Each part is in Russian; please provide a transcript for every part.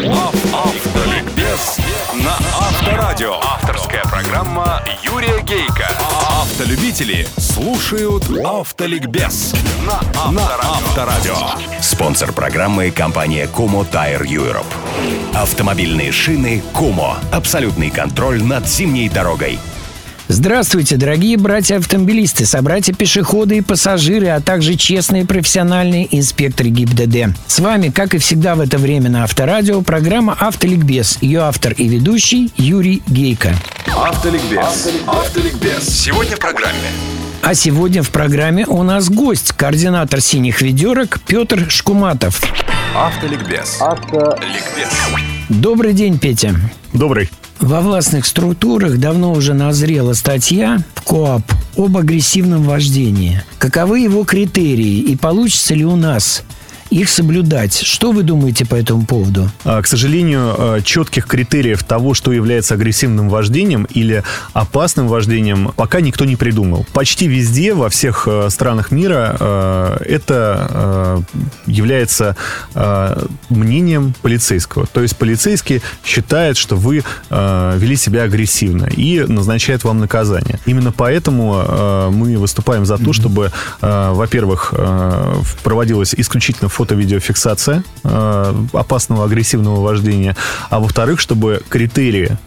Автоликбез на Авторадио. Авторская программа Юрия Гейка. Автолюбители слушают Автоликбез на Авторадио. Спонсор программы – компания Como Tire Europe. Автомобильные шины Como. Абсолютный контроль над зимней дорогой. Здравствуйте, дорогие братья-автомобилисты, собратья-пешеходы и пассажиры, а также честные профессиональные инспекторы ГИБДД. С вами, как и всегда в это время на Авторадио, программа «Автоликбез». Ее автор и ведущий Юрий Гейко. Автоликбез. Автоликбез. Сегодня в программе. А сегодня в программе у нас гость, координатор «Синих ведерок» Петр Шкуматов. Автоликбез. Автоликбез. Добрый день, Петя. Добрый. Во властных структурах давно уже назрела статья в КОАП об агрессивном вождении. Каковы его критерии и получится ли у нас их соблюдать. Что вы думаете по этому поводу? А, К сожалению, э, четких критериев того, что является агрессивным вождением или опасным вождением, пока никто не придумал. Почти везде, во всех э, странах мира, это является мнением полицейского. То есть полицейский считает, что вы вели себя агрессивно и назначает вам наказание. Именно поэтому мы выступаем за то, чтобы, во-первых, проводилась исключительно фото-видеофиксация э, опасного агрессивного вождения, а во-вторых, чтобы критерии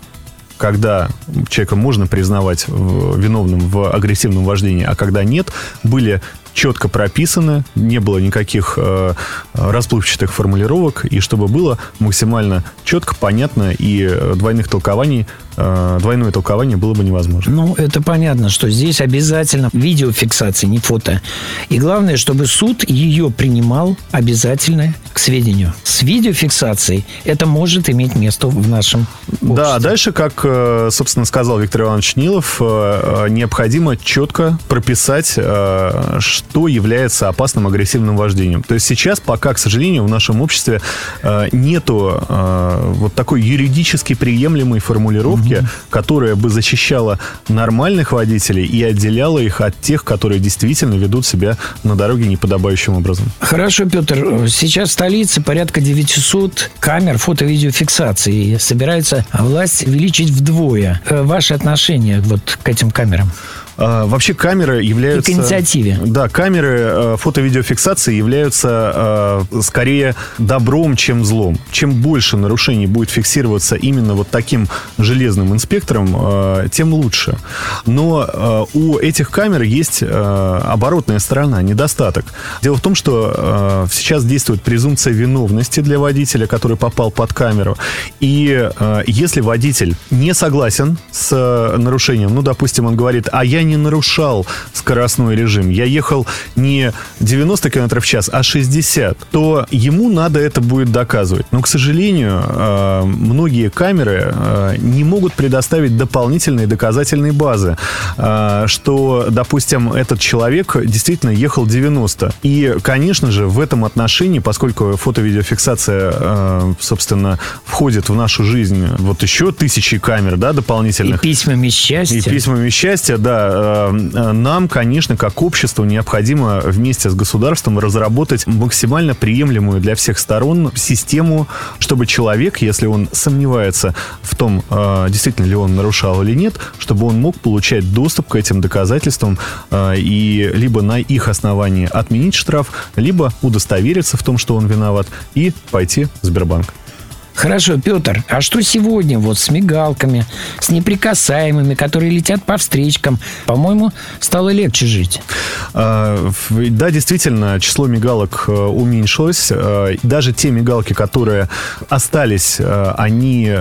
когда человека можно признавать виновным в агрессивном вождении, а когда нет, были четко прописаны, не было никаких э, расплывчатых формулировок, и чтобы было максимально четко, понятно, и э, двойных толкований, двойное толкование было бы невозможно. Ну, это понятно, что здесь обязательно видеофиксация, не фото. И главное, чтобы суд ее принимал обязательно к сведению. С видеофиксацией это может иметь место в нашем Да, обществе. дальше, как, э, собственно, сказал Виктор Иванович Нилов, э, э, необходимо четко прописать, э, что является опасным агрессивным вождением. То есть сейчас пока, к сожалению, в нашем обществе э, нету э, вот такой юридически приемлемой формулировки, которая бы защищала нормальных водителей и отделяла их от тех, которые действительно ведут себя на дороге неподобающим образом. Хорошо, Петр, сейчас в столице порядка 900 камер фото-видеофиксации. Собирается власть увеличить вдвое. Э, Ваши отношения вот к этим камерам? А, Вообще камеры являются... И к инициативе. Да, камеры э, фото-видеофиксации являются э, скорее добром, чем злом. Чем больше нарушений будет фиксироваться именно вот таким железным инспектором, э, тем лучше. Но у этих камер есть оборотная сторона, недостаток. Дело в том, что сейчас действует презумпция виновности для водителя, который попал под камеру. И если водитель не согласен с нарушением, ну, допустим, он говорит, а я не нарушал скоростной режим, я ехал не 90 км в час, а 60, то ему надо это будет доказывать. Но, к сожалению, э, многие камеры э, не могут предоставить дополнительные доказательные базы, э, что, допустим, этот человек действительно ехал 90. И, конечно же, в этом отношении, поскольку фото-видеофиксация, собственно, входит в нашу жизнь вот еще тысячи камер, да, И дополнительных. письмами счастья. И письмами счастья, да, нам, конечно, как обществу необходимо вместе с государством разработать максимально приемлемую для всех сторон систему, чтобы человек, если он сомневается в том, э, действительно ли он нарушал или нет, чтобы он мог получать доступ к этим доказательствам э, и либо на их основании отменить штраф, либо удостовериться в том, что он виноват, и пойти в Сбербанк. Хорошо, Петр, а что сегодня вот с мигалками, с неприкасаемыми, которые летят по встречкам? По-моему, стало легче жить. А, Да, действительно, число мигалок э, уменьшилось. Э, Даже те мигалки, которые остались, э, они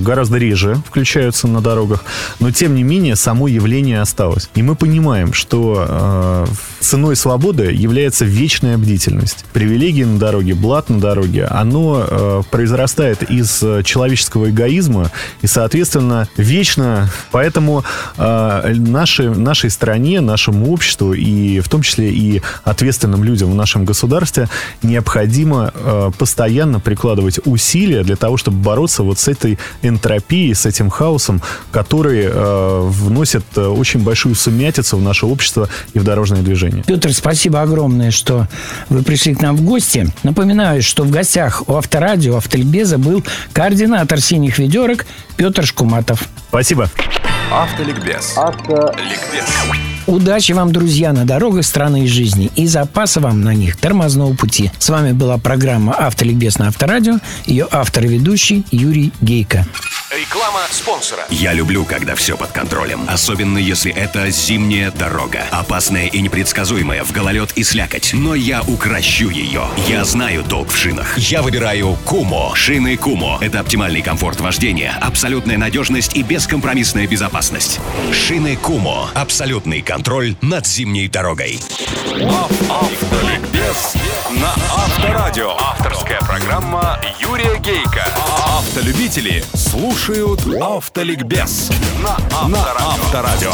гораздо реже включаются на дорогах. Но, тем не менее, само явление осталось. И мы понимаем, что ценой свободы является вечная бдительность. Привилегии на дороге, блат на дороге, оно э, из э, человеческого эгоизма и, соответственно, вечно. Поэтому э, нашей, нашей стране, нашему обществу и в том числе и ответственным людям в нашем государстве необходимо э, постоянно прикладывать усилия для того, чтобы бороться вот с этой энтропией, с этим хаосом, который э, вносит э, очень большую сумятицу в наше общество и в дорожное движение. Петр, спасибо огромное, что вы пришли к нам в гости. Напоминаю, что в гостях у Авторадио Автоликбеза был был координатор «Синих ведерок» Петр Шкуматов. Спасибо. Автоликбез. Автоликбез. Удачи вам, друзья, на дорогах страны и жизни и запаса вам на них тормозного пути. С вами была программа «Автоликбез» на Авторадио. Ее автор и ведущий Юрий Гейко. Реклама спонсора. Я люблю, когда все под контролем. Особенно, если это зимняя дорога. Опасная и непредсказуемая в гололед и слякоть. Но я укращу ее. Я знаю толк в шинах. Я выбираю Кумо. Шины Кумо. Это оптимальный комфорт вождения, абсолютная надежность и бескомпромиссная безопасность. Шины Кумо. Абсолютный контроль над зимней дорогой. Автоликбез на Авторадио. Авторская программа Юрия Гейка. Автолюбители слушают Автоликбез на Авторадио.